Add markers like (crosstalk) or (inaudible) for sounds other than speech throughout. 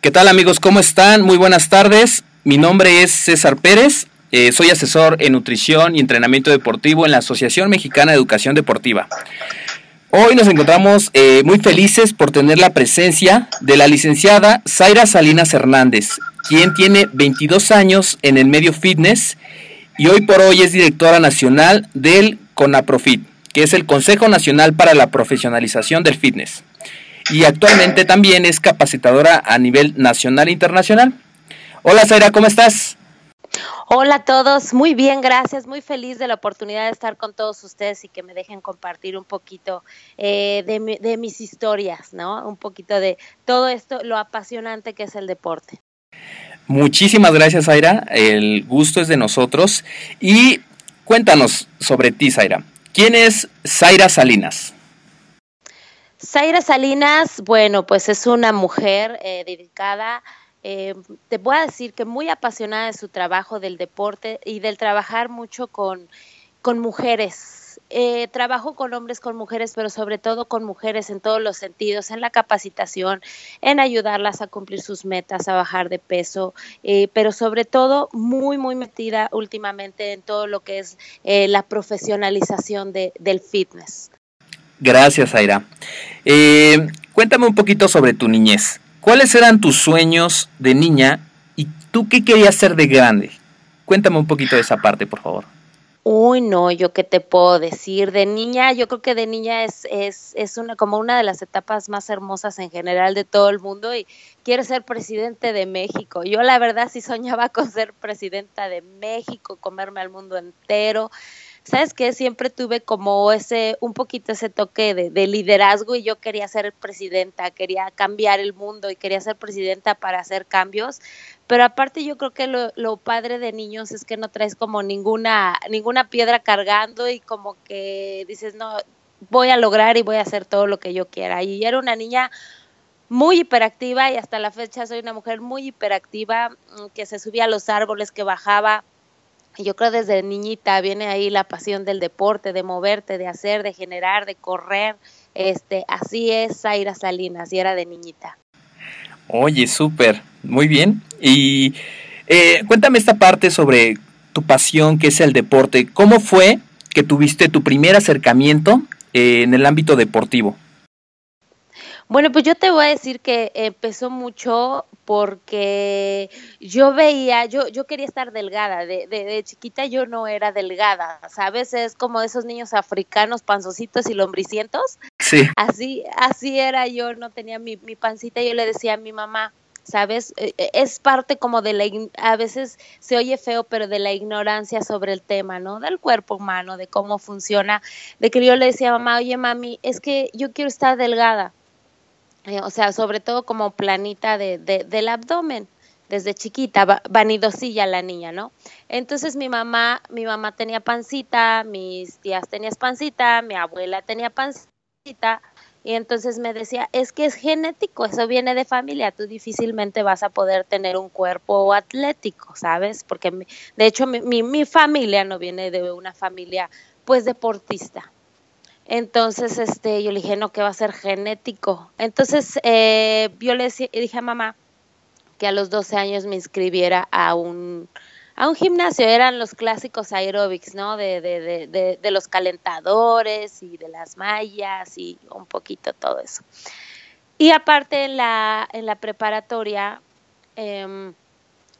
¿Qué tal amigos? ¿Cómo están? Muy buenas tardes. Mi nombre es César Pérez. Eh, soy asesor en nutrición y entrenamiento deportivo en la Asociación Mexicana de Educación Deportiva. Hoy nos encontramos eh, muy felices por tener la presencia de la licenciada Zaira Salinas Hernández, quien tiene 22 años en el medio fitness y hoy por hoy es directora nacional del CONAPROFIT, que es el Consejo Nacional para la Profesionalización del Fitness y actualmente también es capacitadora a nivel nacional e internacional. Hola Zaira, ¿cómo estás? Hola a todos, muy bien, gracias, muy feliz de la oportunidad de estar con todos ustedes y que me dejen compartir un poquito eh, de, de mis historias, ¿no? Un poquito de todo esto, lo apasionante que es el deporte. Muchísimas gracias, Zaira, el gusto es de nosotros y cuéntanos sobre ti, Zaira. ¿Quién es Zaira Salinas? Zaira Salinas, bueno, pues es una mujer eh, dedicada, eh, te voy a decir que muy apasionada de su trabajo del deporte y del trabajar mucho con, con mujeres. Eh, trabajo con hombres, con mujeres, pero sobre todo con mujeres en todos los sentidos, en la capacitación, en ayudarlas a cumplir sus metas, a bajar de peso, pero sobre todo muy, muy metida últimamente en todo lo que es la profesionalización de, del fitness. Gracias, Aira. Eh, cuéntame un poquito sobre tu niñez. ¿Cuáles eran tus sueños de niña y tú qué querías ser de grande? Cuéntame un poquito de esa parte, por favor. Uy, no, yo qué te puedo decir. De niña, yo creo que de niña es, es, es una, como una de las etapas más hermosas en general de todo el mundo y quiero ser presidente de México. Yo la verdad sí soñaba (laughs) con ser presidenta de México, comerme al mundo entero sabes que siempre tuve como ese, un poquito ese toque de, liderazgo y yo quería ser presidenta, quería cambiar el mundo y quería ser presidenta para hacer cambios, pero aparte yo creo que lo, padre de niños es que no traes como ninguna, ninguna piedra cargando y como que dices, no, voy a lograr y voy a hacer todo lo que yo quiera. Y era una niña muy hiperactiva y hasta la fecha soy una mujer muy hiperactiva mm, que se subía a los árboles, que bajaba yo creo desde niñita viene ahí la pasión del deporte, de moverte, de hacer, de generar, de correr. Este, así es Zaira Salinas, y era de niñita. Oye, súper, muy bien. Y eh, cuéntame esta parte sobre tu pasión, que es el deporte. ¿Cómo fue que tuviste tu primer acercamiento eh, en el ámbito deportivo? Bueno, pues yo te voy a decir que empezó mucho porque yo veía, yo, yo quería estar delgada, de, de, chiquita yo no era delgada, ¿sabes? Es como esos niños africanos panzocitos y lombricientos. Sí. Así, así era yo, no tenía mi, mi pancita, yo le decía a mi mamá, ¿sabes? E, e, es parte como de la, a veces se oye feo, pero de la ignorancia sobre el tema, ¿no? Del cuerpo humano, de cómo funciona, de que yo le decía a mamá, oye mami, es que yo quiero estar delgada eh, o sea, sobre todo como planita de, del abdomen, desde chiquita, vanidosilla la niña, ¿no? Entonces mi mamá, mi mamá tenía pancita, mis tías tenían pancita, mi abuela tenía pancita, Y entonces me decía, es que es genético, eso viene de familia, tú difícilmente vas a poder tener un cuerpo atlético, ¿sabes? Porque de hecho mi, mi, familia no viene de una familia pues deportista. Entonces, este, yo le dije, no, que va a ser genético. Entonces, eh, yo le dije a mamá que a los 12 años me inscribiera a un, a un gimnasio, eran los clásicos aeróbics, ¿no? De, de, de, de, los calentadores y de las mallas y un poquito todo eso. Y aparte en la, en la preparatoria em,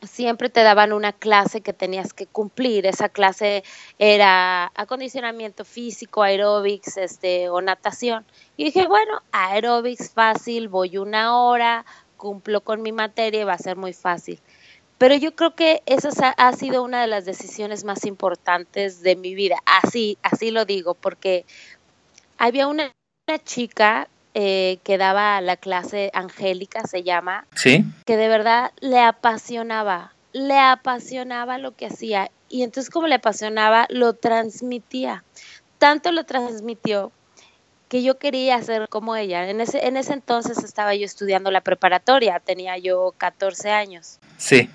siempre te daban una clase que tenías que cumplir. Esa clase era acondicionamiento físico, aeróbics este, o natación. Y dije, bueno, aeróbics fácil, voy una hora, cumplo con mi materia y va a ser muy fácil. Pero yo creo que esa ha sido una de las decisiones más importantes de mi vida. Así, así lo digo, porque había una, chica eh, que daba la clase Angélica, se llama, ¿Sí? que de verdad le apasionaba, le apasionaba lo que hacía. Y entonces como le apasionaba, lo transmitía. Tanto lo transmitió que yo quería ser como ella. En ese, en ese entonces estaba yo estudiando la preparatoria, tenía yo 14 años. Sí.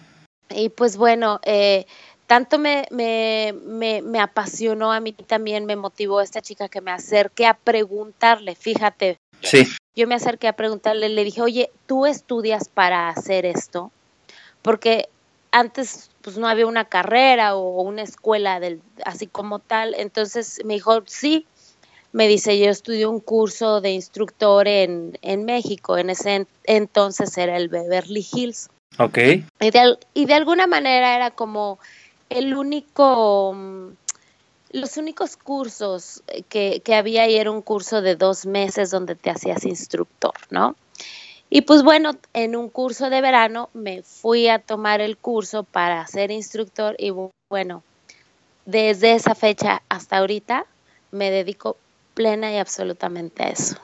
Y pues bueno, eh, tanto me, me, me, me, apasionó a mí también, me motivó esta chica que me acerqué a preguntarle, fíjate. Sí. Yo me acerqué a preguntarle, le dije, oye, ¿tú estudias para hacer esto? Porque antes pues no había una carrera o una escuela del, así como tal, entonces me dijo, sí, me dice, yo estudié un curso de instructor en, en México, en ese entonces era el Beverly Hills. Ok. Y de, y de alguna manera era como el único, mm, los únicos cursos que, que había y era un curso de dos meses donde te hacías instructor, ¿no? Y pues bueno, en un curso de verano me fui a tomar el curso para ser instructor y bueno, desde esa fecha hasta ahorita me dedico plena y absolutamente a eso.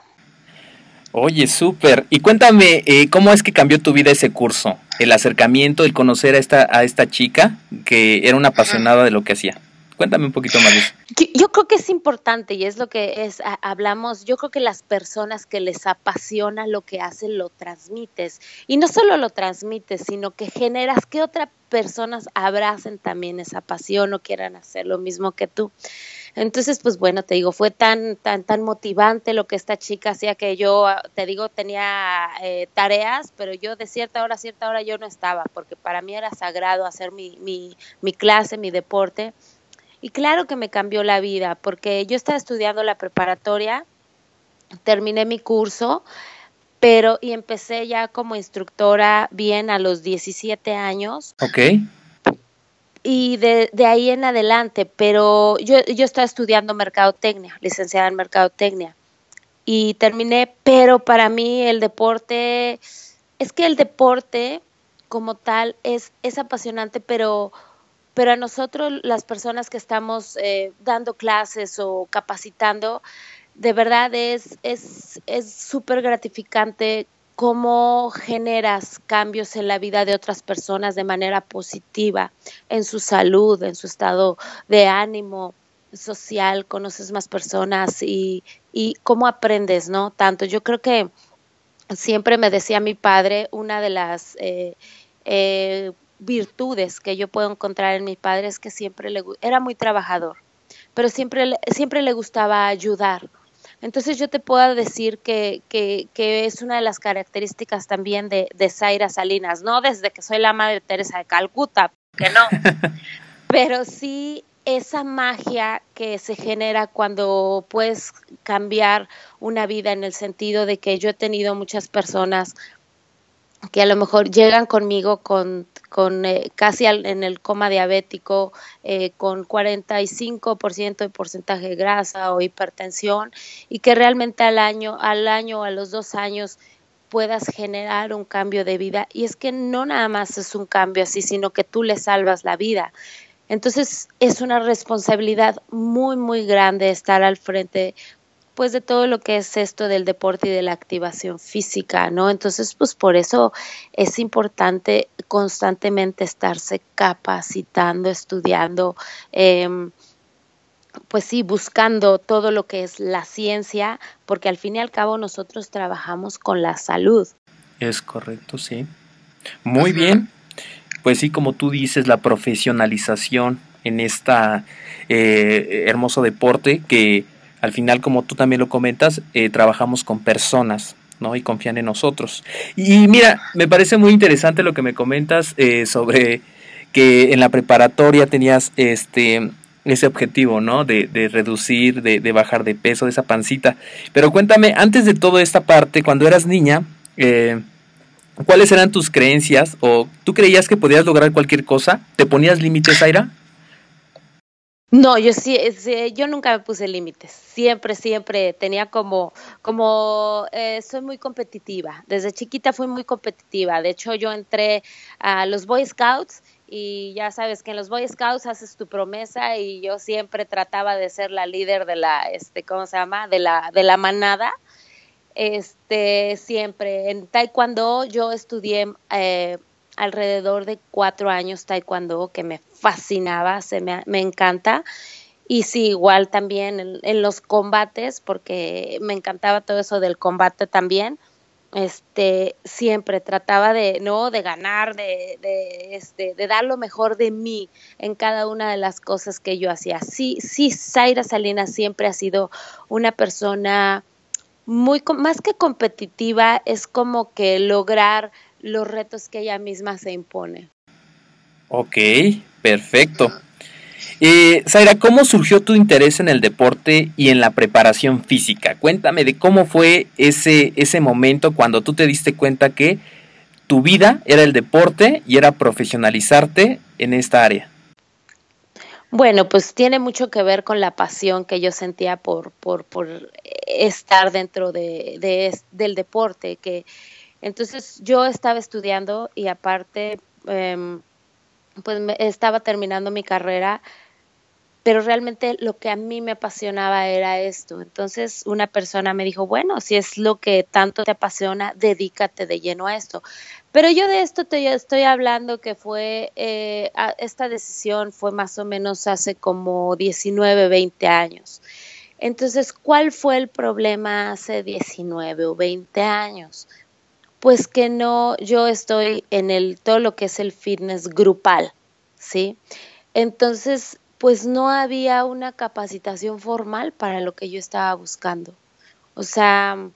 Oye, súper. Y cuéntame, eh, ¿cómo es que cambió tu vida ese curso? El acercamiento, el conocer a esta, a esta chica que era una apasionada de lo que hacía. Cuéntame un poquito más. Yo creo que es importante y es lo que es, hablamos, yo creo que las personas que les apasiona lo que hacen lo transmites. Y no solo lo transmites, sino que generas que otras personas abracen también esa pasión o quieran hacer lo mismo que tú. Entonces, pues bueno, te digo, fue tan, tan, tan motivante lo que esta chica hacía que yo, ah, te digo, tenía eh, tareas, pero yo de cierta hora a cierta hora yo no estaba, porque para mí era sagrado hacer mi, mi, mi clase, mi deporte. Y claro que me cambió la vida, porque yo estaba estudiando la preparatoria, terminé mi curso, pero y empecé ya como instructora bien a los 17 años. Ok y de, de, ahí en adelante, pero yo, yo estaba estudiando mercadotecnia, licenciada en mercadotecnia, y terminé, pero para mí el deporte, es que el deporte como tal es, es apasionante, pero, pero a nosotros las personas que estamos eh, dando clases o capacitando, de verdad es súper es, gratificante cómo generas cambios en la vida de otras personas de manera positiva, en su salud, en su estado de ánimo social, conoces más personas y, y cómo aprendes, ¿no? Tanto, yo creo que siempre me decía mi padre, una de las eh, eh, virtudes que yo puedo encontrar en mi padre es que siempre le, era muy trabajador, pero siempre, siempre le gustaba ayudar. Entonces yo te puedo decir que, que, que es una de las características también de, de Zaira Salinas, no desde que soy la madre Teresa de Calcuta, que no, (laughs) pero sí esa magia que se genera cuando puedes cambiar una vida en el sentido de que yo he tenido muchas personas que a lo mejor llegan conmigo con, con eh, casi en el coma diabético, eh, con 45% de porcentaje de grasa o hipertensión, y que realmente al año, al año, a los dos años, puedas generar un cambio de vida. Y es que no nada más es un cambio así, sino que tú le salvas la vida. Entonces es una responsabilidad muy, muy grande estar al frente pues de todo lo que es esto del deporte y de la activación física, ¿no? Entonces, pues por eso es importante constantemente estarse capacitando, estudiando. Eh, pues sí, buscando todo lo que es la ciencia, porque al fin y al cabo nosotros trabajamos con la salud. Es correcto, sí. Muy bien. Pues sí, como tú dices, la profesionalización en esta eh, hermoso deporte que al final, como tú también lo comentas, eh, trabajamos con personas, ¿no? Y confían en nosotros. Y mira, me parece muy interesante lo que me comentas eh, sobre que en la preparatoria tenías este ese objetivo, ¿no? De, de reducir, de, de, bajar de peso, de esa pancita. Pero cuéntame, antes de toda esta parte, cuando eras niña, eh, ¿cuáles eran tus creencias? ¿O tú creías que podías lograr cualquier cosa? ¿Te ponías límites, Aira? No, yo sí, yo nunca me puse límites. Siempre, siempre tenía como, como, eh, soy muy competitiva. Desde chiquita fui muy competitiva. De hecho, yo entré a los Boy Scouts y ya sabes que en los Boy Scouts haces tu promesa y yo siempre trataba de ser la líder de la, este, ¿cómo se llama? De la, de la manada. Este, siempre en Taekwondo yo estudié eh, alrededor de cuatro años taekwondo que me fascinaba, se me, me encanta. Y sí, igual también en, los combates, porque me encantaba todo eso del combate también. Este, siempre trataba de, ¿no? De ganar, de, de, este, de dar lo mejor de mí en cada una de las cosas que yo hacía. Sí, sí, Zaira Salinas siempre ha sido una persona muy, más que competitiva, es como que lograr los retos que ella misma se impone. Ok, perfecto. Eh, Zaira, ¿cómo surgió tu interés en el deporte y en la preparación física? Cuéntame de cómo fue ese, ese momento cuando tú te diste cuenta que tu vida era el deporte y era profesionalizarte en esta área. Bueno, pues tiene mucho que ver con la pasión que yo sentía por, por, por estar dentro de, de, del deporte, que entonces yo estaba estudiando y aparte, eh, pues me, estaba terminando mi carrera, pero realmente lo que a mí me apasionaba era esto. Entonces una persona me dijo, bueno, si es lo que tanto te apasiona, dedícate de lleno a esto. Pero yo de esto te estoy hablando que fue, eh, esta decisión fue más o menos hace como 19, 20 años. Entonces, ¿cuál fue el problema hace 19 o 20 años? Pues que no, yo estoy en el, todo lo que es el fitness grupal, ¿sí? Entonces, pues no había una capacitación formal para lo que yo estaba buscando. O sea,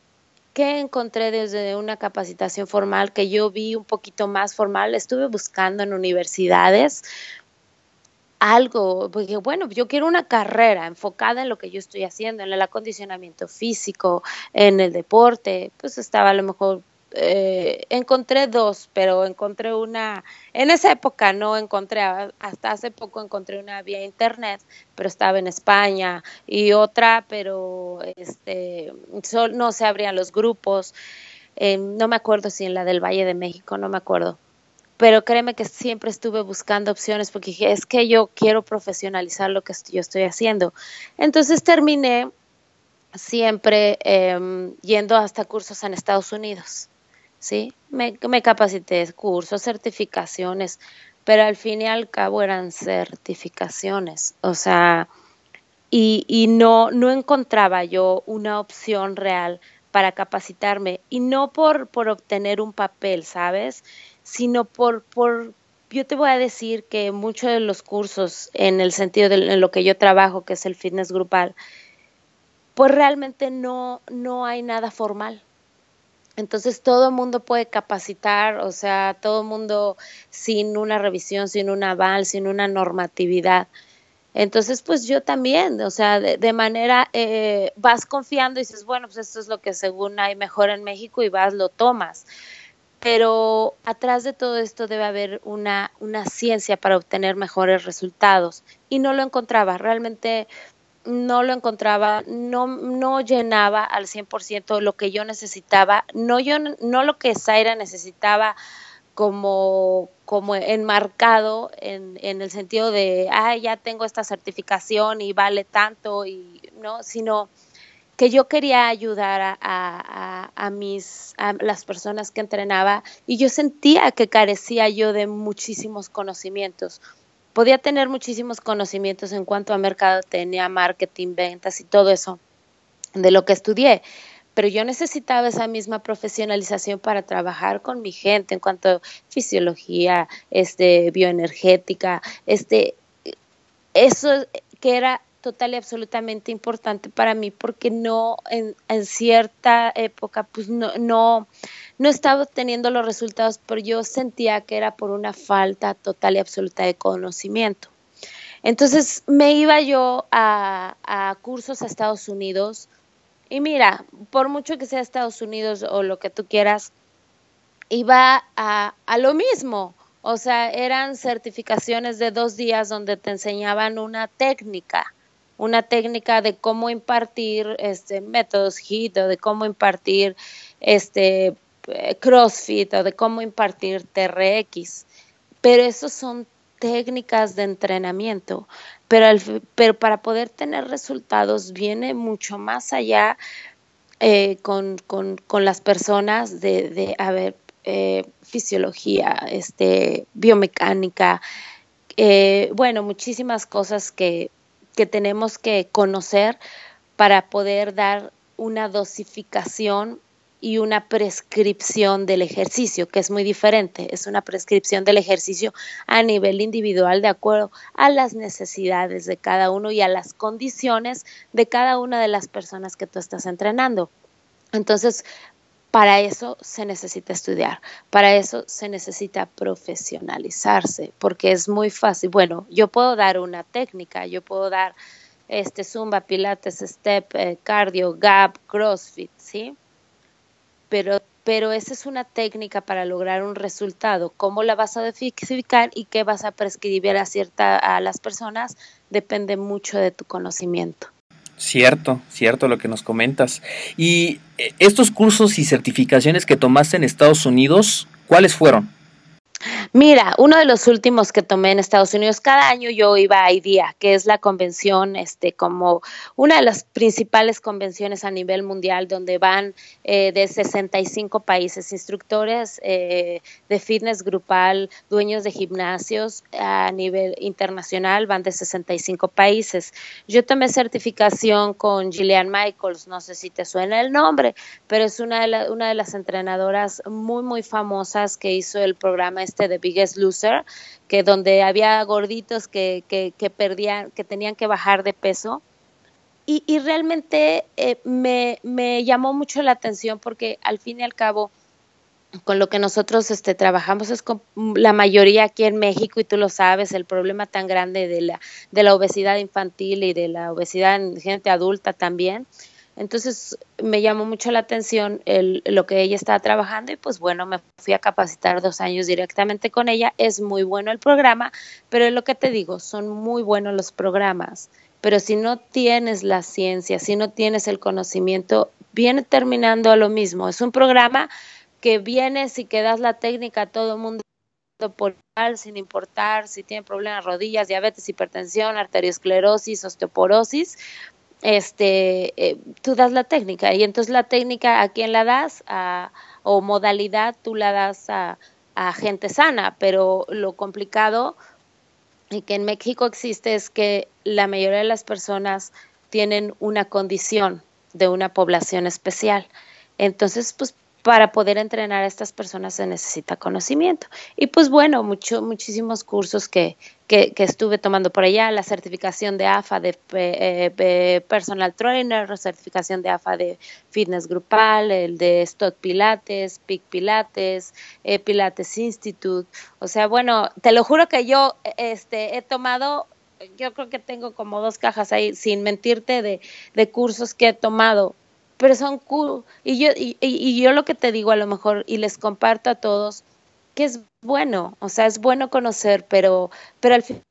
¿qué encontré desde una capacitación formal que yo vi un poquito más formal? Estuve buscando en universidades algo, porque bueno, yo quiero una carrera enfocada en lo que yo estoy haciendo, en el acondicionamiento físico, en el deporte, pues estaba a lo mejor eh, encontré dos, pero encontré una, en esa época no encontré, hasta hace poco encontré una vía internet, pero estaba en España, y otra, pero este, no se abrían los grupos, eh, no me acuerdo si en la del Valle de México, no me acuerdo. Pero créeme que siempre estuve buscando opciones porque dije, es que yo quiero profesionalizar lo que yo estoy haciendo. Entonces terminé siempre eh, yendo hasta cursos en Estados Unidos. ¿Sí? Me, me capacité, cursos, certificaciones, pero al fin y al cabo eran certificaciones, o sea, y, y no, no encontraba yo una opción real para capacitarme, y no por, por obtener un papel, ¿sabes? Sino por, por, yo te voy a decir que muchos de los cursos en el sentido de en lo que yo trabajo, que es el fitness grupal, pues realmente no, no hay nada formal. Entonces todo el mundo puede capacitar, o sea, todo el mundo sin una revisión, sin un aval, sin una normatividad. Entonces, pues yo también, o sea, de, manera, eh, vas confiando y dices, bueno, pues esto es lo que según hay mejor en México y vas, lo tomas. Pero atrás de todo esto debe haber una, una ciencia para obtener mejores resultados. Y no lo encontraba. Realmente no lo encontraba, no, no llenaba al 100% lo que yo necesitaba, no, yo, no lo que Zaira necesitaba como, como enmarcado en, en el sentido de, ah, ya tengo esta certificación y vale tanto, y no, sino que yo quería ayudar a, a, a, mis a las personas que entrenaba y yo sentía que carecía yo de muchísimos conocimientos podía tener muchísimos conocimientos en cuanto a mercado, tenía marketing, ventas y todo eso de lo que estudié, pero yo necesitaba esa misma profesionalización para trabajar con mi gente en cuanto a fisiología, este, bioenergética, este, eso que era total y absolutamente importante para mí porque no en, cierta época pues no, no, no estaba obteniendo los resultados, pero yo sentía que era por una falta total y absoluta de conocimiento. Entonces me iba yo a, a cursos a Estados Unidos, y mira, por mucho que sea Estados Unidos o lo que tú quieras, iba a, a lo mismo. O sea, eran certificaciones de dos días donde te enseñaban una técnica, una técnica de cómo impartir este, métodos HIT o de cómo impartir este, eh, CrossFit o de cómo impartir TRX. Pero esos son técnicas de entrenamiento pero, pero para poder tener resultados viene mucho más allá eh, con, con, con, las personas de, de eh, fisiología, este, biomecánica, bueno, muchísimas cosas que, que tenemos que conocer para poder dar una dosificación y una prescripción del ejercicio, que es muy diferente. Es una prescripción del ejercicio a nivel individual de acuerdo a las necesidades de cada uno y a las condiciones de cada una de las personas que tú estás entrenando. Entonces, para eso se necesita estudiar, para eso se necesita profesionalizarse, porque es muy fácil. Bueno, yo puedo dar una técnica, yo puedo dar este zumba, pilates, step, eh, cardio, gap, crossfit, ¿sí? pero, pero esa es una técnica para lograr un resultado. ¿Cómo la vas a dosificar y qué vas a prescribir a, cierta, a las personas? Depende mucho de tu conocimiento. Cierto, cierto lo que nos comentas. Y eh, estos cursos y certificaciones que tomaste en Estados Unidos, ¿cuáles fueron? Mira, uno de los últimos que tomé en Estados Unidos, cada año yo iba a IDEA, que es la convención, este, como una de las principales convenciones a nivel mundial, donde van eh, de 65 países, instructores eh, de fitness grupal, dueños de gimnasios a nivel internacional, van de 65 países. Yo tomé certificación con Gillian Michaels, no sé si te suena el nombre, pero es una de, una de las entrenadoras muy, muy famosas que hizo el programa este de Biggest Loser, que donde había gorditos que, que, perdían, que tenían que bajar de peso. Y, realmente eh, me, me, llamó mucho la atención porque al fin y al cabo, con lo que nosotros este, trabajamos es con la mayoría aquí en México y tú lo sabes, el problema tan grande de la, de la obesidad infantil y de la obesidad en gente adulta también. Entonces me llamó mucho la atención el, lo que ella estaba trabajando y pues bueno, me fui a capacitar dos años directamente con ella. Es muy bueno el programa, pero es lo que te digo, son muy buenos los programas. Pero si no tienes la ciencia, si no tienes el conocimiento, viene terminando a lo mismo. Es un programa que viene si que das la técnica a todo el mundo por sin importar si tiene problemas rodillas, diabetes, hipertensión, arteriosclerosis, osteoporosis, este, eh, tú das la técnica y entonces la técnica a quién la das a, o modalidad tú la das a, a gente sana, pero lo complicado y que en México existe es que la mayoría de las personas tienen una condición de una población especial. Entonces, pues para poder entrenar a estas personas se necesita conocimiento. Y pues bueno, mucho, muchísimos cursos que, que, estuve tomando por allá, la certificación de AFA de eh, personal trainer, certificación de AFA de fitness grupal, el de Stott Pilates, Peak Pilates, eh, Pilates Institute. O sea, bueno, te lo juro que yo este, he tomado yo creo que tengo como dos cajas ahí, sin mentirte, de, de cursos que he tomado pero son cool. Y yo, y, y yo lo que te digo a lo mejor, y les comparto a todos, que es bueno, o sea, es bueno conocer, pero, pero al fin,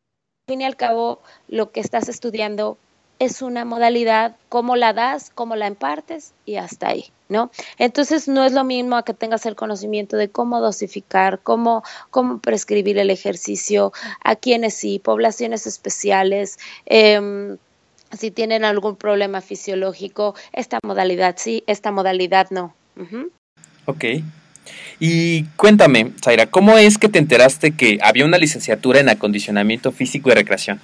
y al cabo lo que estás estudiando es una modalidad, cómo la das, cómo la impartes y hasta ahí, ¿no? Entonces no es lo mismo a que tengas el conocimiento de cómo dosificar, cómo, cómo prescribir el ejercicio, a quienes sí, poblaciones especiales, eh, si tienen algún problema fisiológico, esta modalidad sí, esta modalidad no. Ok, Y cuéntame, Zaira, ¿cómo es que te enteraste que había una licenciatura en acondicionamiento físico y recreación?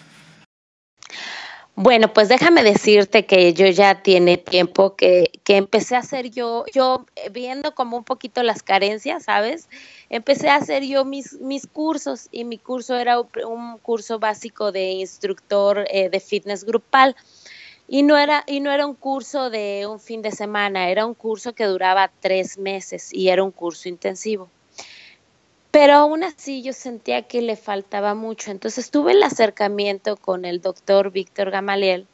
Bueno, pues déjame decirte que yo ya tiene tiempo que, que empecé a hacer yo, yo eh, viendo como un poquito las carencias, ¿sabes? Empecé a hacer yo mis, mis cursos y mi curso era un curso básico de instructor eh, de fitness grupal. Y no, era, y no era un curso de un fin de semana, era un curso que duraba tres meses y era un curso intensivo. Pero aún así yo sentía que le faltaba mucho. Entonces tuve el acercamiento con el doctor Víctor Gamaliel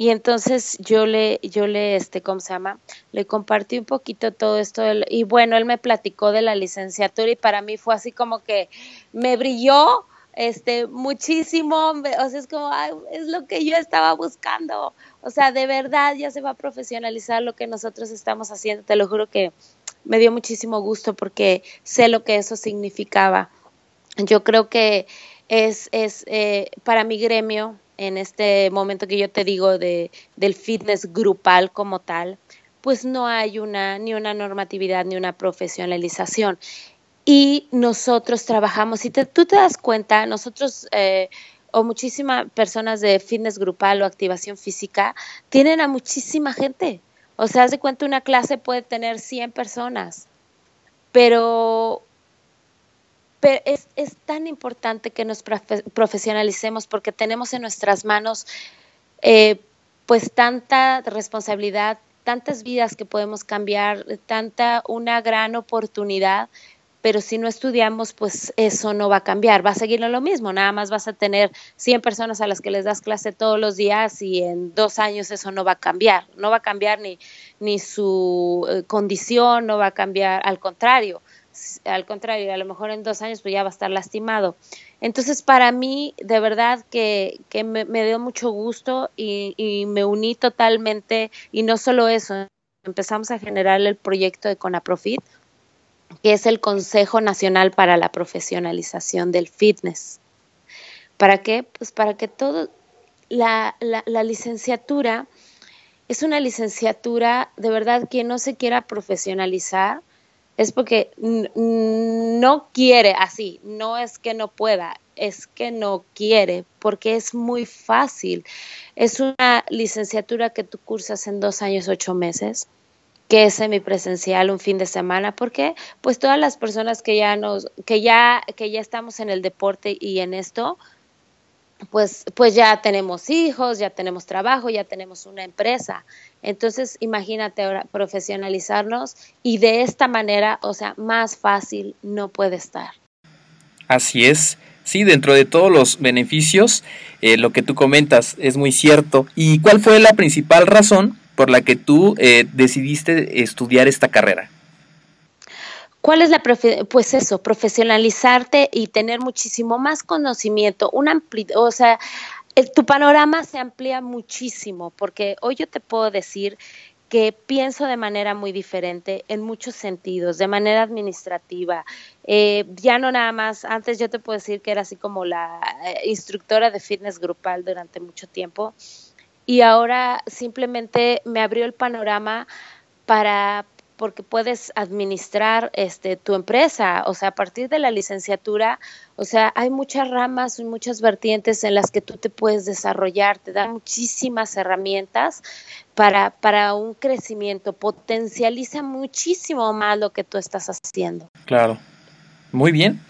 y entonces yo le, yo le, este, ¿cómo se llama? Le compartí un poquito todo esto y bueno, él me platicó de la licenciatura y para mí fue así como que me brilló este muchísimo, o sea, es como, es lo que yo estaba buscando. O sea, de verdad ya se va a profesionalizar lo que nosotros estamos haciendo. Te lo juro que me dio muchísimo gusto porque sé lo que eso significaba. Yo creo que es, es eh, para mi gremio, en este momento que yo te digo de, del fitness grupal como tal, pues no hay una, ni una normatividad ni una profesionalización. Y nosotros trabajamos, si tú te das cuenta, nosotros eh, o muchísimas personas de fitness grupal o activación física tienen a muchísima gente. O sea, haz de cuenta una clase puede tener 100 personas, pero, es, tan importante que nos profesionalicemos porque tenemos en nuestras manos eh, pues tanta responsabilidad, tantas vidas que podemos cambiar, tanta una gran oportunidad pero si no estudiamos, pues eso no va a cambiar, va a seguir lo mismo, nada más vas a tener 100 personas a las que les das clase todos los días y en dos años eso no va a cambiar, no va a cambiar ni, ni su eh, condición, no va a cambiar, al contrario, al contrario, a lo mejor en dos años pues ya va a estar lastimado. Entonces, para mí, de verdad que, que me, dio mucho gusto y, y me uní totalmente, y no solo eso, empezamos a generar el proyecto de Conaprofit, que es el Consejo Nacional para la Profesionalización del Fitness. ¿Para qué? Pues para que todo, la, la, licenciatura es una licenciatura, de verdad, quien no se quiera profesionalizar es porque no quiere así, no es que no pueda, es que no quiere, porque es muy fácil. Es una licenciatura que tú cursas en dos años, ocho meses que es semipresencial un fin de semana, porque pues todas las personas que ya nos, que ya, que ya estamos en el deporte y en esto, pues, pues ya tenemos hijos, ya tenemos trabajo, ya tenemos una empresa. Entonces, imagínate ahora profesionalizarnos y de esta manera, o sea, más fácil no puede estar. Así es. Sí, dentro de todos los beneficios, eh, lo que tú comentas es muy cierto. ¿Y cuál fue la principal razón por la que tú eh, decidiste estudiar esta carrera? ¿Cuál es la pues eso, profesionalizarte y tener muchísimo más conocimiento, un o sea, tu panorama se amplía muchísimo, porque hoy yo te puedo decir que pienso de manera muy diferente en muchos sentidos, de manera administrativa. Eh, ya no nada más, antes yo te puedo decir que era así como la eh, instructora de fitness grupal durante mucho tiempo y ahora simplemente me abrió el panorama para porque puedes administrar este tu empresa, o sea, a partir de la licenciatura, o sea, hay muchas ramas y muchas vertientes en las que tú te puedes desarrollar, te dan muchísimas herramientas para, para un crecimiento, potencializa muchísimo más lo que tú estás haciendo. Claro. Muy bien.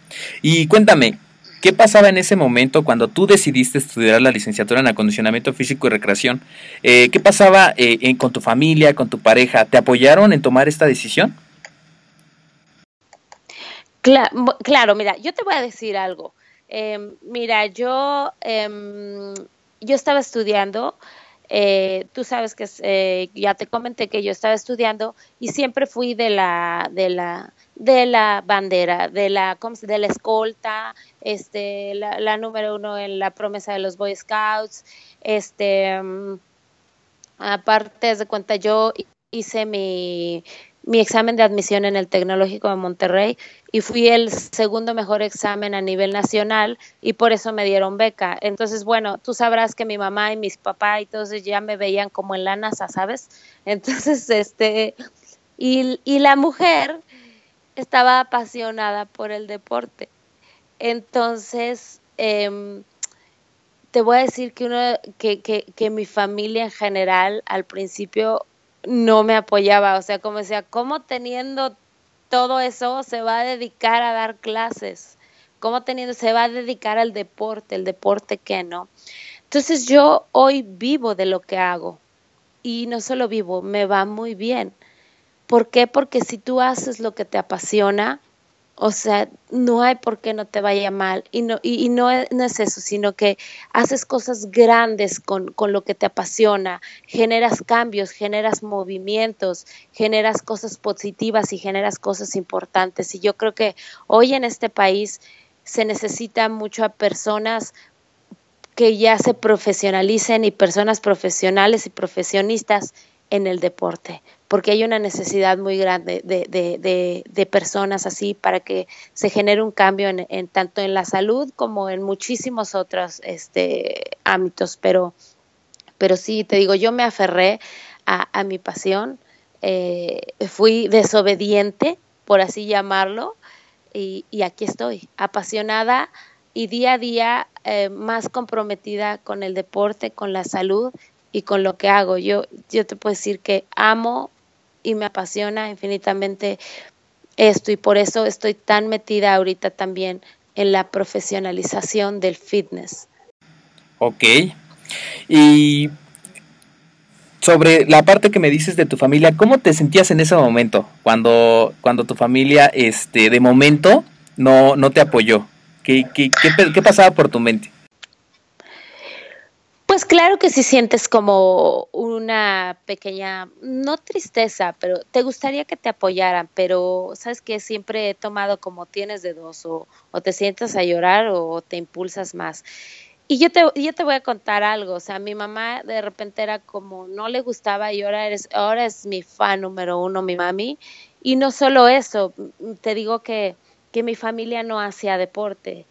Y cuéntame, ¿Qué pasaba en ese momento cuando tú decidiste estudiar la licenciatura en acondicionamiento físico y recreación? Eh, ¿Qué pasaba eh, con tu familia, con tu pareja? ¿Te apoyaron en tomar esta decisión? Claro, mira, yo te voy a decir algo. Em, mira, yo, em, yo estaba estudiando, eh, tú sabes que ya te comenté que yo estaba estudiando y siempre fui de la, de la, de la bandera, de la, de la escolta, este, la, número uno en la promesa de los Boy Scouts, este, mm, aparte de cuenta yo hice mi, mi examen de admisión en el Tecnológico de Monterrey y fui el segundo mejor examen a nivel nacional y por eso me dieron beca. Entonces, bueno, tú sabrás que mi mamá y mis papás y todos ya me veían como en la NASA, ¿sabes? (laughs) Entonces, este, y, y la mujer estaba apasionada por el deporte. Entonces, em, te voy a decir que, uno, que, que, que, mi familia en general al principio no me apoyaba, o sea, como decía, ¿cómo teniendo todo eso se va a dedicar a dar clases? ¿Cómo teniendo se va a dedicar al deporte? ¿El deporte qué no? Entonces yo hoy vivo de lo que hago y no solo vivo, me va muy bien. ¿Por qué? Porque si tú haces lo que te apasiona, o sea, no hay por qué no te vaya mal. Y no, y, no, es, eso, sino que haces cosas grandes con, con, lo que te apasiona, generas cambios, generas movimientos, generas cosas positivas y generas cosas importantes. Y yo creo que hoy en este país se necesita mucho a personas que ya se profesionalicen y personas profesionales y profesionistas en el deporte, porque hay una necesidad muy grande de, personas así para que se genere un cambio en, tanto en la salud como en muchísimos otros este, ámbitos. Pero, pero sí, te digo, yo me aferré a, mi pasión, eh, fui desobediente, por así llamarlo, y, y aquí estoy, apasionada y día a día eh, más comprometida con el deporte, con la salud y con lo que hago. Yo, yo te puedo decir que amo y me apasiona infinitamente esto y por eso estoy tan metida ahorita también en la profesionalización del fitness. Ok. Y sobre la parte que me dices de tu familia, ¿cómo te sentías en ese momento cuando, cuando tu familia, este, de momento, no, no te apoyó? ¿Qué, qué, qué, pasaba por tu mente? Pues claro que si sientes como una pequeña, no tristeza, pero te gustaría que te apoyaran, pero sabes que siempre he tomado como tienes de dos, o, o te sientas a llorar o te impulsas más. Y yo te, yo te voy a contar algo, o sea, mi mamá de repente era como, no le gustaba y ahora, eres, ahora es mi fan número uno, mi mami. Y no solo eso, te digo que que mi familia no hacía deporte.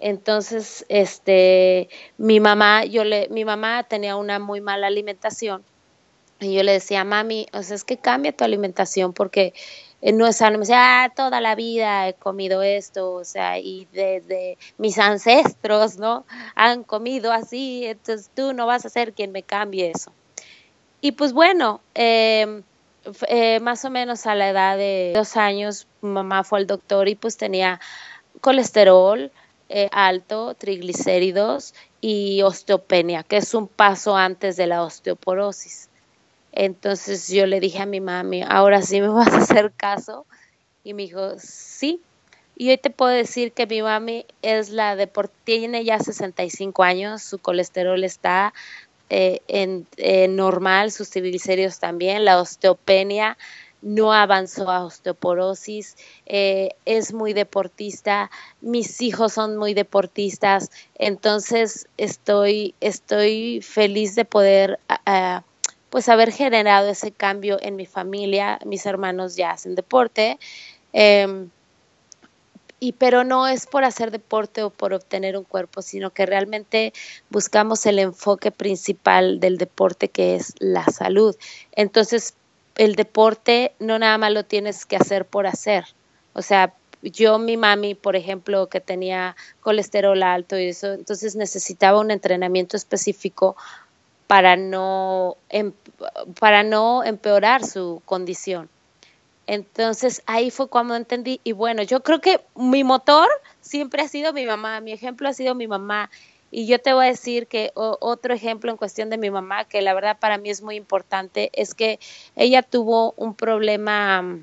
Entonces, este, mi mamá, yo le, mi mamá tenía una muy mala alimentación y yo le decía, mami, o sea, es que cambia tu alimentación porque eh, no es sano. Me decía, ah, toda la vida he comido esto, o sea, y desde mis ancestros, ¿no? Han comido así, entonces tú no vas a ser quien me cambie eso. Y pues bueno, eh, eh, más o menos a la edad de dos años, mamá fue al doctor y pues tenía colesterol eh, alto, triglicéridos y osteopenia, que es un paso antes de la osteoporosis. Entonces yo le dije a mi mami, ahora sí me (laughs) vas a hacer caso. Y me dijo, sí. Y hoy te puedo decir que mi mami es la de, tiene ya 65 años, su colesterol está eh, en, normal, sus triglicéridos también, la osteopenia no avanzó a osteoporosis, eh, es muy deportista, mis hijos son muy deportistas, entonces estoy, estoy feliz de poder pues haber generado ese cambio en mi familia, mis hermanos ya hacen deporte. Em, y pero no es por hacer deporte o por obtener un cuerpo, sino que realmente buscamos el enfoque principal del deporte que es la salud. Entonces, el deporte no nada más lo tienes que hacer por hacer. O sea, yo, mi mami, por ejemplo, que tenía colesterol alto y eso, entonces necesitaba un entrenamiento específico para no, em, para no empeorar su condición. Entonces ahí fue cuando entendí y bueno, yo creo que mi motor siempre ha sido mi mamá, mi ejemplo ha sido mi mamá. Y yo te voy a decir que otro ejemplo en cuestión de mi mamá, que la verdad para mí es muy importante, es que ella tuvo un problema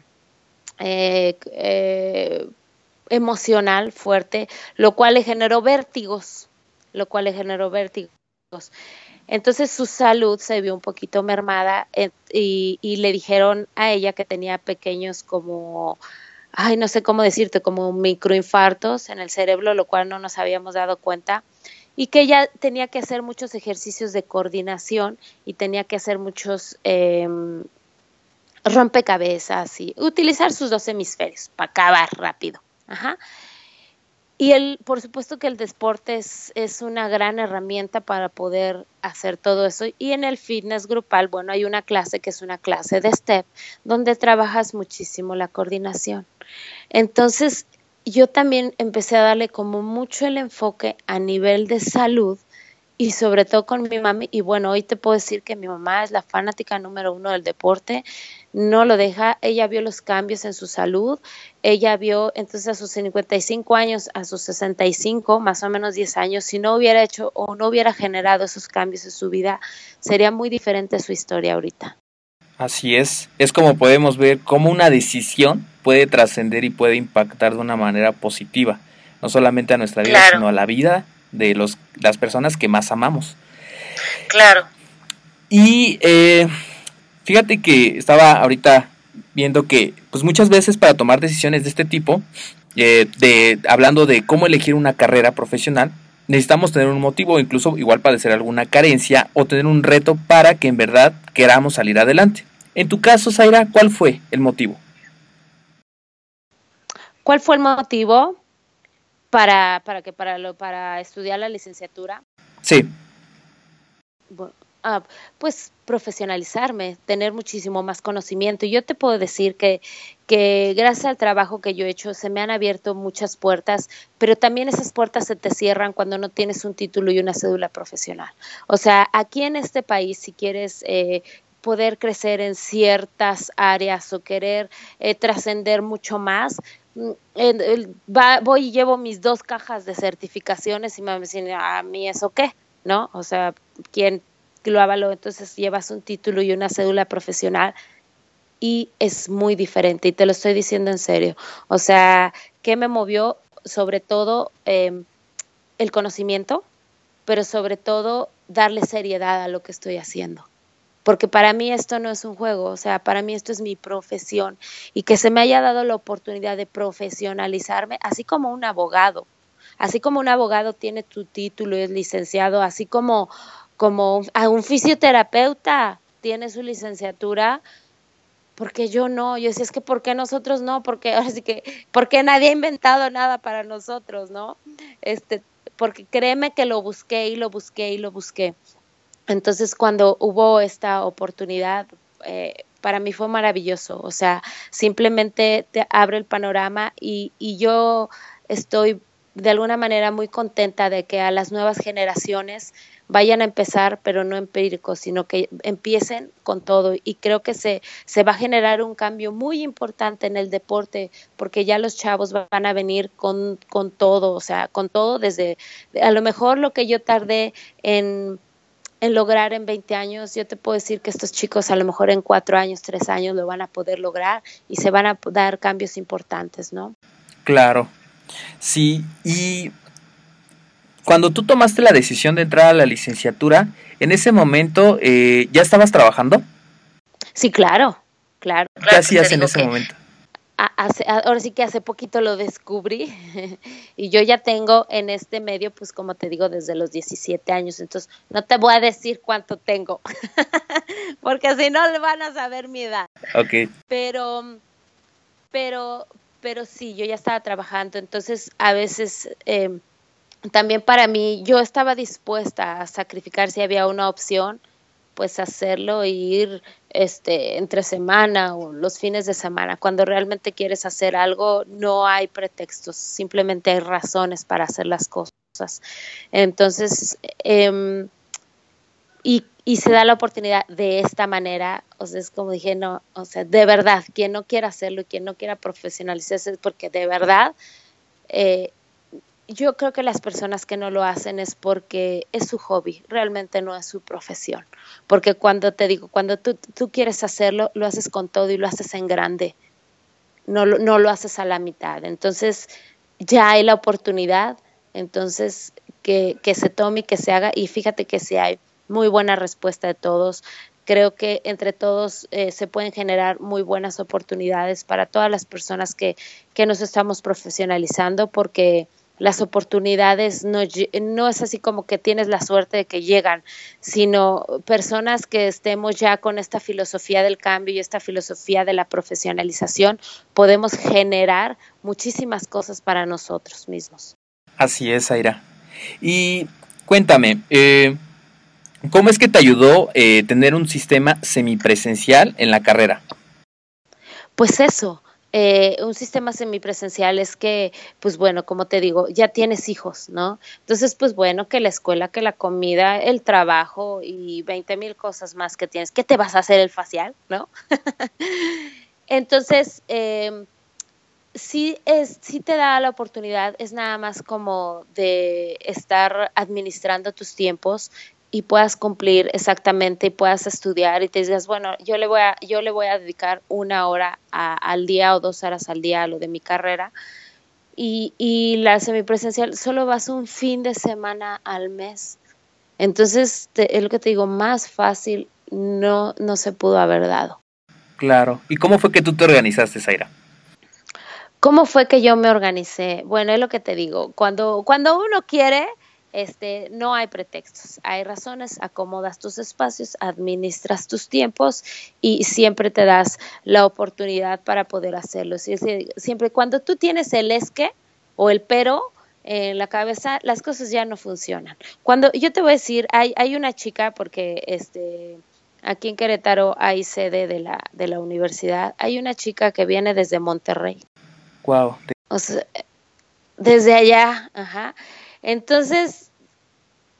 eh, eh, emocional fuerte, lo cual le generó vértigos, lo cual le generó vértigos. Entonces su salud se vio un poquito mermada eh, y, le dijeron a ella que tenía pequeños como, ay, no sé cómo decirte, como microinfartos en el cerebro, lo cual no nos habíamos dado cuenta y que ella tenía que hacer muchos ejercicios de coordinación y tenía que hacer muchos em, rompecabezas y utilizar sus dos hemisferios para acabar rápido. Ajá. y el, por supuesto que el deporte es, es, una gran herramienta para poder hacer todo eso. Y en el fitness grupal, bueno, hay una clase que es una clase de STEP, donde trabajas muchísimo la coordinación. Entonces, yo también empecé a darle como mucho el enfoque a nivel de salud y sobre todo con mi mami. Y bueno, hoy te puedo decir que mi mamá es la fanática número uno del deporte, no lo deja, ella vio los cambios en su salud, ella vio entonces a sus 55 años, a sus 65, más o menos 10 años, si no hubiera hecho o no hubiera generado esos cambios en su vida, sería muy diferente su historia ahorita. Así es, es como podemos ver cómo una decisión puede trascender y puede impactar de una manera positiva, no solamente a nuestra vida, sino a la vida de los, las personas que más amamos. Claro. Y eh, fíjate que estaba ahorita viendo que, pues muchas veces para tomar decisiones de este tipo, eh, de, hablando de cómo elegir una carrera profesional, necesitamos tener un motivo, incluso igual padecer alguna carencia o tener un reto para que en verdad queramos salir adelante. En tu caso, Zaira, ¿cuál fue el motivo? ¿Cuál fue el motivo? para, para que para lo, para estudiar la licenciatura. Sí. Ah, pues profesionalizarme, tener muchísimo más conocimiento. Y yo te puedo decir que, que gracias al trabajo que yo he hecho se me han abierto muchas puertas, pero también esas puertas se te cierran cuando no tienes un título y una cédula profesional. O sea, aquí en este país, si quieres eh, poder crecer en ciertas áreas o querer eh, trascender mucho más, va, voy y llevo mis dos cajas de certificaciones y me dicen, a mí eso qué, ¿no? O sea, ¿quién lo avaló? Entonces llevas un título y una cédula profesional y es muy diferente y te lo estoy diciendo en serio. O sea, ¿qué me movió? Sobre todo em, el conocimiento, pero sobre todo darle seriedad a lo que estoy haciendo porque para mí esto no es un juego, o sea, para mí esto es mi profesión y que se me haya dado la oportunidad de profesionalizarme, así como un abogado, así como un abogado tiene tu título y es licenciado, así como, como un, fisioterapeuta tiene su licenciatura, porque yo no, yo decía, es que ¿por qué nosotros no? Porque ahora sí que, porque nadie ha inventado nada para nosotros, ¿no? Este, porque créeme que lo busqué y lo busqué y lo busqué. Entonces, cuando hubo esta oportunidad, eh, para mí fue maravilloso. O sea, simplemente te abre el panorama y, y yo estoy de alguna manera muy contenta de que a las nuevas generaciones vayan a empezar, pero no empíricos, sino que empiecen con todo. Y creo que se, se va a generar un cambio muy importante en el deporte, porque ya los chavos van a venir con, con todo, o sea, con todo desde, a lo mejor lo que yo tardé en en lograr en 20 años, yo te puedo decir que estos chicos a lo mejor en 4 años, 3 años lo van a poder lograr y se van a dar cambios importantes, ¿no? Claro, sí, y cuando tú tomaste la decisión de entrar a la licenciatura, en ese momento eh, ya estabas trabajando. Sí, claro, claro. ¿Qué hacías en ese momento? Ahora sí que hace poquito lo descubrí (laughs) y yo ya tengo en este medio, pues como te digo, desde los 17 años, entonces no te voy a decir cuánto tengo, (laughs) porque si no le van a saber mi edad. Ok. Pero, pero, pero sí, yo ya estaba trabajando, entonces a veces eh, también para mí, yo estaba dispuesta a sacrificar si había una opción, pues hacerlo e ir este entre semana o los fines de semana. Cuando realmente quieres hacer algo, no hay pretextos, simplemente hay razones para hacer las cosas. Entonces, em, y, y, se da la oportunidad de esta manera, o sea, es como dije, no, o sea, de verdad, quien no quiera hacerlo y quien no quiera profesionalizarse es porque de verdad eh, yo creo que las personas que no lo hacen es porque es su hobby, realmente no es su profesión. Porque cuando te digo, cuando tú, tú quieres hacerlo, lo haces con todo y lo haces en grande, no, no lo haces a la mitad. Entonces ya hay la oportunidad, entonces que, que se tome y que se haga. Y fíjate que si hay muy buena respuesta de todos. Creo que entre todos eh, se pueden generar muy buenas oportunidades para todas las personas que, que nos estamos profesionalizando porque las oportunidades no, no es así como que tienes la suerte de que llegan, sino personas que estemos ya con esta filosofía del cambio y esta filosofía de la profesionalización, podemos generar muchísimas cosas para nosotros mismos. Así es, Aira. Y cuéntame, eh, ¿cómo es que te ayudó eh, tener un sistema semipresencial en la carrera? Pues eso, eh, un sistema semipresencial es que, pues bueno, como te digo, ya tienes hijos, ¿no? Entonces, pues bueno, que la escuela, que la comida, el trabajo y 20 mil cosas más que tienes. ¿Qué te vas a hacer el facial, no? (laughs) Entonces, eh, sí, es, sí te da la oportunidad, es nada más como de estar administrando tus tiempos y puedas cumplir exactamente y puedas estudiar y te digas, bueno, yo le voy a, yo le voy a dedicar una hora al día o dos horas al día a lo de mi carrera. Y, y la semipresencial solo vas un fin de semana al mes. Entonces, es lo que te digo, más fácil no, no se pudo haber dado. Claro. ¿Y cómo fue que tú te organizaste, Zaira? ¿Cómo fue que yo me organicé? Bueno, es lo que te digo. Cuando, cuando uno quiere, este, no hay pretextos, hay razones, acomodas tus espacios, administras tus tiempos y siempre te das la oportunidad para poder hacerlo. Siempre cuando tú tienes el esque o el pero en la cabeza, las cosas ya no funcionan. Cuando yo te voy a decir, hay, hay una chica, porque este, aquí en Querétaro hay sede de la, de la universidad, hay una chica que viene desde Monterrey. Wow. desde allá, ajá. Entonces,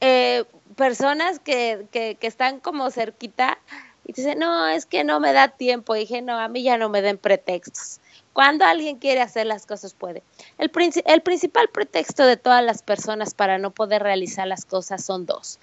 eh, personas que, que, están como cerquita y dicen, no, es que no me da tiempo. Y dije, no, a mí ya no me den pretextos. Cuando alguien quiere hacer las cosas, puede. El, el principal pretexto de todas las personas para no poder realizar las cosas son dos.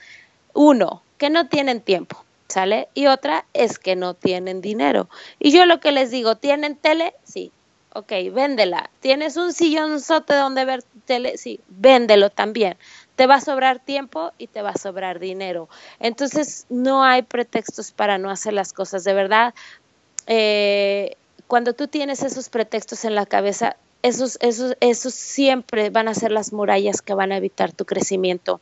Uno, que no tienen tiempo, ¿sale? Y otra es que no tienen dinero. Y yo lo que les digo, ¿tienen tele? Sí. Ok, véndela. ¿Tienes un sillón sote donde ver tele? Sí, véndelo también te va a sobrar tiempo y te va a sobrar dinero. Entonces, no hay pretextos para no hacer las cosas. De verdad, eh, cuando tú tienes esos pretextos en la cabeza, esos, esos, esos siempre van a ser las murallas que van a evitar tu crecimiento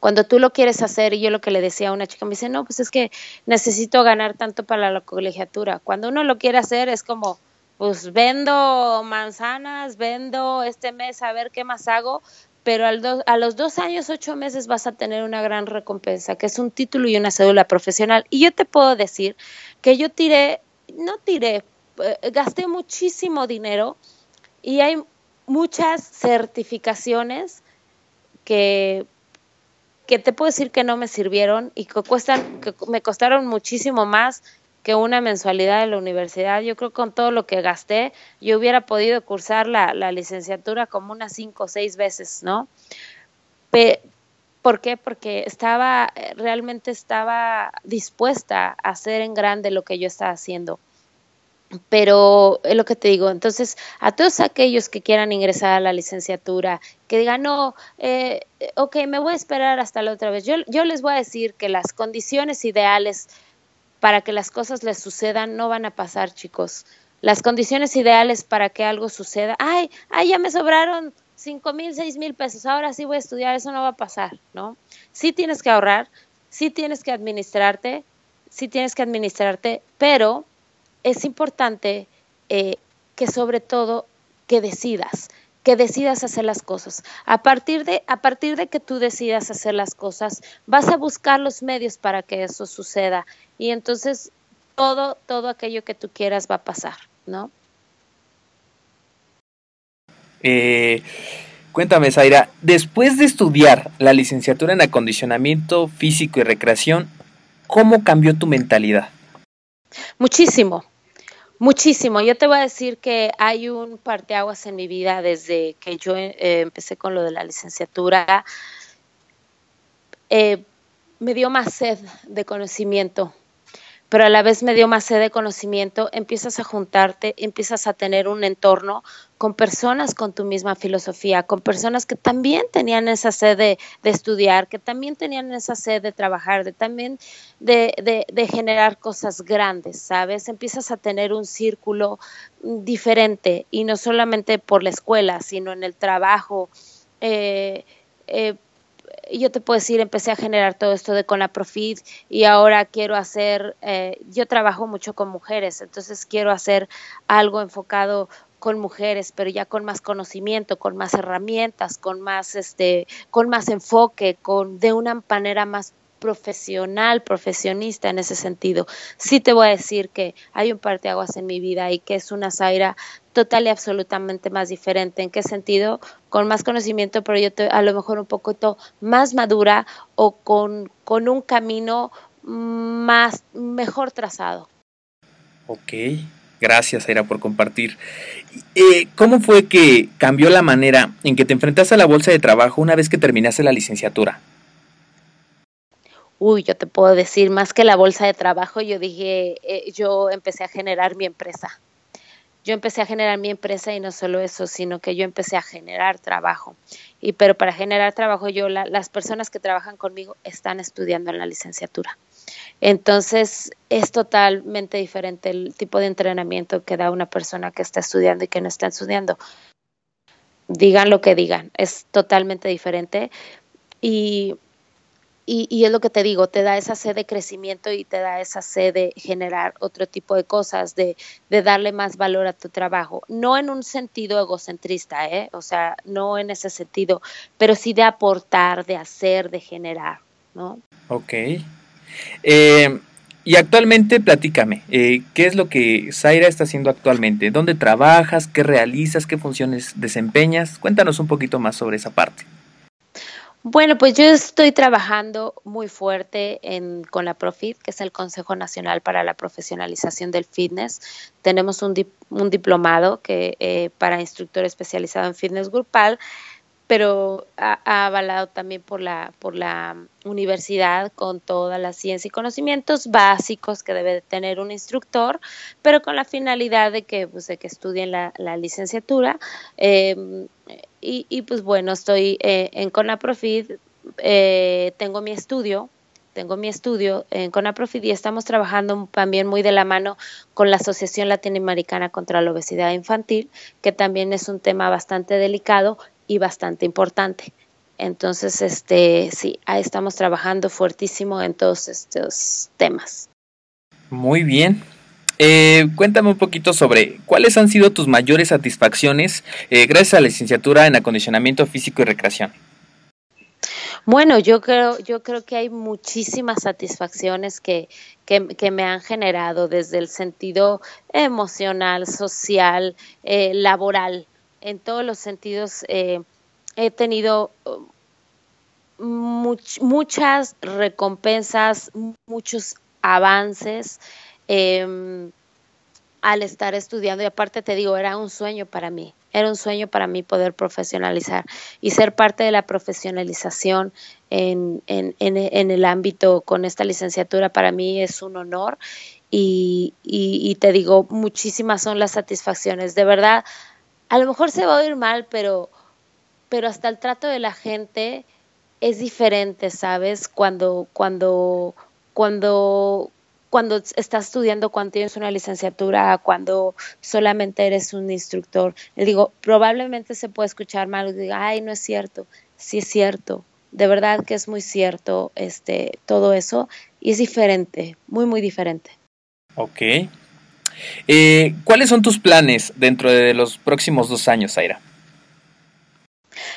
cuando tú lo quieres hacer, y yo lo que le decía a una chica, me dice, no, pues es que necesito ganar tanto para la colegiatura. Cuando uno lo quiere hacer es como, pues vendo manzanas, vendo este mes a ver qué más hago, pero a los dos años, ocho meses vas a tener una gran recompensa, que es un título y una cédula profesional. Y yo te puedo decir que yo tiré, no tiré, eh, gasté muchísimo dinero y hay muchas certificaciones que, que te puedo decir que no me sirvieron y que cuestan, que me costaron muchísimo más que una mensualidad de la universidad. Yo creo que con todo lo que gasté, yo hubiera podido cursar la, licenciatura como unas cinco o seis veces, ¿no? ¿Por qué? Porque estaba, realmente estaba dispuesta a hacer en grande lo que yo estaba haciendo. Pero es lo que te digo, entonces a todos aquellos que quieran ingresar a la licenciatura, que digan, no, eh, ok, me voy a esperar hasta la otra vez, yo, yo les voy a decir que las condiciones ideales para que las cosas les sucedan no van a pasar, chicos. Las condiciones ideales para que algo suceda, ay, ay, ya me sobraron cinco mil, seis mil pesos, ahora sí voy a estudiar, eso no va a pasar, ¿no? Sí tienes que ahorrar, sí tienes que administrarte, sí tienes que administrarte, pero es importante eh, que sobre todo que decidas, que decidas hacer las cosas. A partir de a partir de que tú decidas hacer las cosas, vas a buscar los medios para que eso suceda y entonces todo todo aquello que tú quieras va a pasar, ¿no? Eh, cuéntame, Zaira, después de estudiar la licenciatura en acondicionamiento físico y recreación, ¿cómo cambió tu mentalidad? Muchísimo, Muchísimo. Yo te voy a decir que hay un parteaguas en mi vida desde que yo eh, empecé con lo de la licenciatura. Eh, me dio más sed de conocimiento pero a la vez me dio más sed de conocimiento, empiezas a juntarte, empiezas a tener un entorno con personas con tu misma filosofía, con personas que también tenían esa sed de, estudiar, que también tenían esa sed de trabajar, de también de, generar cosas grandes, ¿sabes? Empiezas a tener un círculo diferente y no solamente por la escuela, sino en el trabajo. Eh, eh, yo te puedo decir, empecé a generar todo esto de con la Profit y ahora quiero hacer, eh, yo trabajo mucho con mujeres, entonces quiero hacer algo enfocado con mujeres, pero ya con más conocimiento, con más herramientas, con más este, con más enfoque, con de una manera más profesional, profesionista en ese sentido. Sí te voy a decir que hay un parteaguas en mi vida y que es una Zaira total y absolutamente más diferente. ¿En qué sentido? Con más conocimiento, pero yo a lo mejor un poquito más madura o con, con un camino más mejor trazado. Ok, gracias Zaira por compartir. Eh, ¿Cómo fue que cambió la manera en que te enfrentaste a la bolsa de trabajo una vez que terminaste la licenciatura? Uy, yo te puedo decir, más que la bolsa de trabajo, yo dije, eh, yo empecé a generar mi empresa. Yo empecé a generar mi empresa y no solo eso, sino que yo empecé a generar trabajo. Y pero para generar trabajo, yo las personas que trabajan conmigo están estudiando en la licenciatura. Entonces, es totalmente diferente el tipo de entrenamiento que da una persona que está estudiando y que no está estudiando. Digan lo que digan, es totalmente diferente. Y y, es lo que te digo, te da esa sed de crecimiento y te da esa sed de generar otro tipo de cosas, de, de darle más valor a tu trabajo. No en un sentido egocentrista, ¿eh? o sea, no en ese sentido, pero sí de aportar, de hacer, de generar, ¿no? Ok. Eh, y actualmente, platícame, eh, ¿qué es lo que Zaira está haciendo actualmente? ¿Dónde trabajas? ¿Qué realizas? ¿Qué funciones desempeñas? Cuéntanos un poquito más sobre esa parte. Bueno, pues yo estoy trabajando muy fuerte en, con la Profit, que es el Consejo Nacional para la Profesionalización del Fitness. Tenemos un, un diplomado que eh, para instructor especializado en fitness grupal pero ha, avalado también por la, por la universidad con toda la ciencia y conocimientos básicos que debe tener un instructor, pero con la finalidad de que, pues, de que estudien la, licenciatura. Em, y, pues bueno, estoy eh, en CONAPROFID, eh, tengo mi estudio, tengo mi estudio en CONAPROFID y estamos trabajando también muy de la mano con la Asociación Latinoamericana contra la Obesidad Infantil, que también es un tema bastante delicado y bastante importante. Entonces, este, sí, ahí estamos trabajando fuertísimo en todos estos temas. Muy bien. Eh, cuéntame un poquito sobre cuáles han sido tus mayores satisfacciones eh, gracias a la licenciatura en acondicionamiento físico y recreación. Bueno, yo creo, yo creo que hay muchísimas satisfacciones que, que, me han generado desde el sentido emocional, social, eh, laboral en todos los sentidos eh, he tenido um, muchas recompensas, muchos avances em, al estar estudiando y aparte te digo, era un sueño para mí, era un sueño para mí poder profesionalizar y ser parte de la profesionalización en, en, en, el ámbito con esta licenciatura para mí es un honor y, y te digo, muchísimas son las satisfacciones. De verdad, a lo mejor se va a oír mal, pero, pero hasta el trato de la gente es diferente, ¿sabes? Cuando, cuando, cuando, cuando estás estudiando, cuando tienes una licenciatura, cuando solamente eres un instructor. Le digo, probablemente se puede escuchar mal y diga, ay, no es cierto. Sí es cierto. De verdad que es muy cierto este, todo eso y es diferente, muy, muy diferente. Ok. Eh, ¿Cuáles son tus planes dentro de los próximos dos años, Zaira?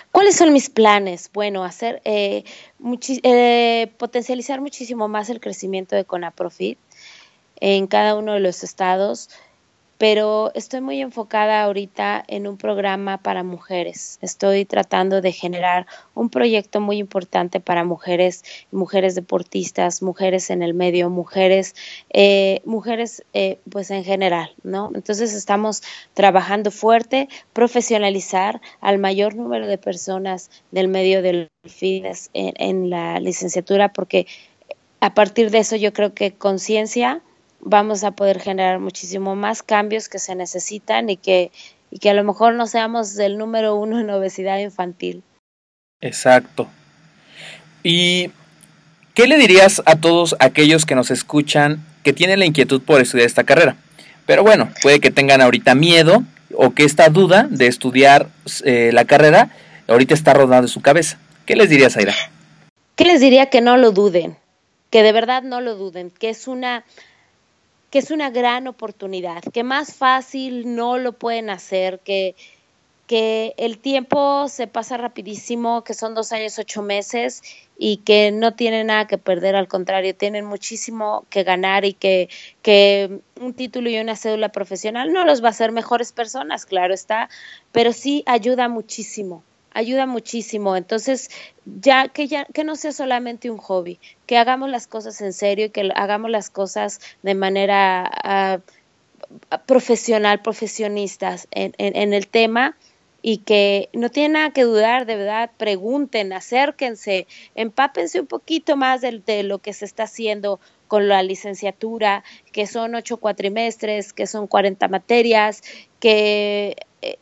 ¿Cuáles son mis planes? Bueno, hacer eh, eh, potencializar muchísimo más el crecimiento de Conaprofit en cada uno de los estados pero estoy muy enfocada ahorita en un programa para mujeres. Estoy tratando de generar un proyecto muy importante para mujeres, mujeres deportistas, mujeres en el medio, mujeres, eh, mujeres eh, pues en general, ¿no? Entonces estamos trabajando fuerte, profesionalizar al mayor número de personas del medio del fitness en la licenciatura, porque a partir de eso yo creo que conciencia vamos a poder generar muchísimo más cambios que se necesitan y que, y que a lo mejor no seamos el número uno en obesidad infantil. Exacto. ¿Y qué le dirías a todos aquellos que nos escuchan que tienen la inquietud por estudiar esta carrera? Pero bueno, puede que tengan ahorita miedo o que esta duda de estudiar eh, la carrera ahorita está rodando en su cabeza. ¿Qué les dirías, Aira? ¿Qué les diría que no lo duden? Que de verdad no lo duden, que es una que es una gran oportunidad, que más fácil no lo pueden hacer, que, que el tiempo se pasa rapidísimo, que son dos años, ocho meses y que no tienen nada que perder, al contrario, tienen muchísimo que ganar y que, que un título y una cédula profesional no los va a hacer mejores personas, claro está, pero sí ayuda muchísimo ayuda muchísimo. Entonces, ya que ya que no sea solamente un hobby, que hagamos las cosas en serio y que hagamos las cosas de manera ah, profesional, profesionistas en, en, el tema y que no tiene nada que dudar, de verdad, pregunten, acérquense, empápense un poquito más de, de, lo que se está haciendo con la licenciatura, que son ocho cuatrimestres, que son 40 materias, que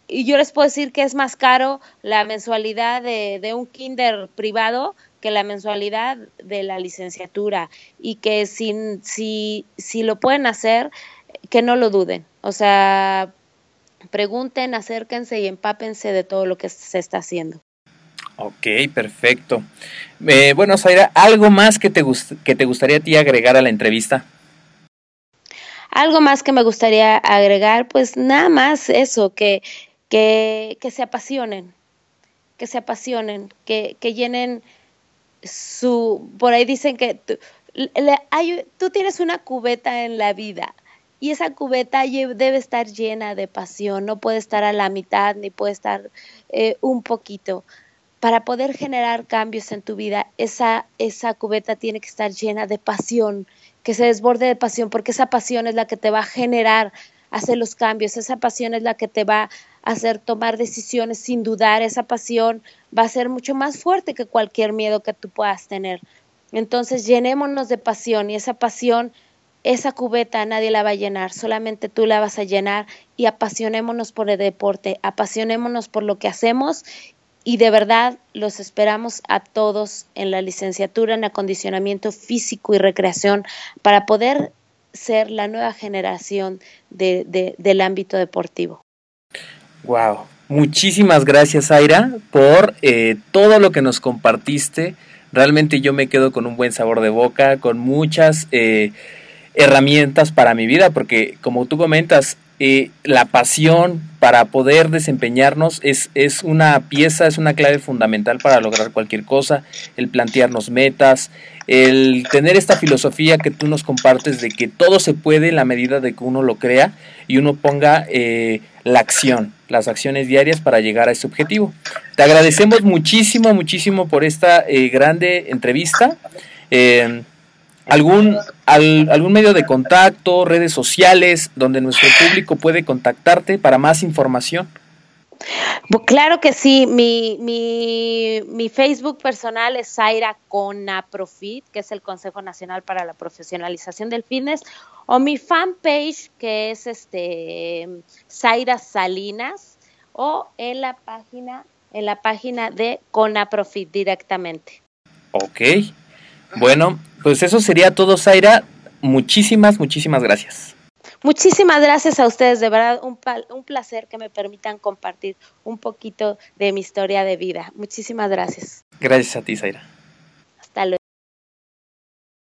y yo les puedo decir que es más caro la mensualidad de, de, un kinder privado que la mensualidad de la licenciatura y que si, si, si lo pueden hacer, que no lo duden. O sea, pregunten, acérquense y empápense de todo lo que se está haciendo. Ok, perfecto. Eh, bueno, Zaira, ¿algo más que te, que te gustaría a ti agregar a la entrevista? Algo más que me gustaría agregar, pues nada más eso, que, que, que se apasionen, que se apasionen, que, que llenen su, por ahí dicen que tú, tienes una cubeta en la vida y esa cubeta debe estar llena de pasión, no puede estar a la mitad ni puede estar eh, un poquito. Para poder generar cambios en tu vida, esa, esa cubeta tiene que estar llena de pasión, que se desborde de pasión, porque esa pasión es la que te va a generar hacer los cambios, esa pasión es la que te va a hacer tomar decisiones sin dudar, esa pasión va a ser mucho más fuerte que cualquier miedo que tú puedas tener. Entonces llenémonos de pasión y esa pasión, esa cubeta nadie la va a llenar, solamente tú la vas a llenar y apasionémonos por el deporte, apasionémonos por lo que hacemos y de verdad los esperamos a todos en la licenciatura en acondicionamiento físico y recreación para poder ser la nueva generación de, del ámbito deportivo. Wow, muchísimas gracias Aira por eh, todo lo que nos compartiste. Realmente yo me quedo con un buen sabor de boca, con muchas eh, herramientas para mi vida, porque como tú comentas, eh, la pasión para poder desempeñarnos es, es una pieza, es una clave fundamental para lograr cualquier cosa, el plantearnos metas, el tener esta filosofía que tú nos compartes de que todo se puede en la medida de que uno lo crea y uno ponga eh, la acción, las acciones diarias para llegar a ese objetivo. Te agradecemos muchísimo, muchísimo por esta eh, grande entrevista algún, algún medio de contacto, redes sociales, donde nuestro público puede contactarte para más información. Claro que sí, mi, mi, mi, Facebook personal es Zaira Conaprofit, que es el Consejo Nacional para la Profesionalización del Fitness, o mi fanpage, que es este Zaira Salinas, o en la página, en la página de Conaprofit directamente. Ok, bueno, pues eso sería todo, Zaira. Muchísimas, muchísimas gracias. Muchísimas gracias a ustedes, de verdad, un, un placer que me permitan compartir un poquito de mi historia de vida. Muchísimas gracias. Gracias a ti, Zaira.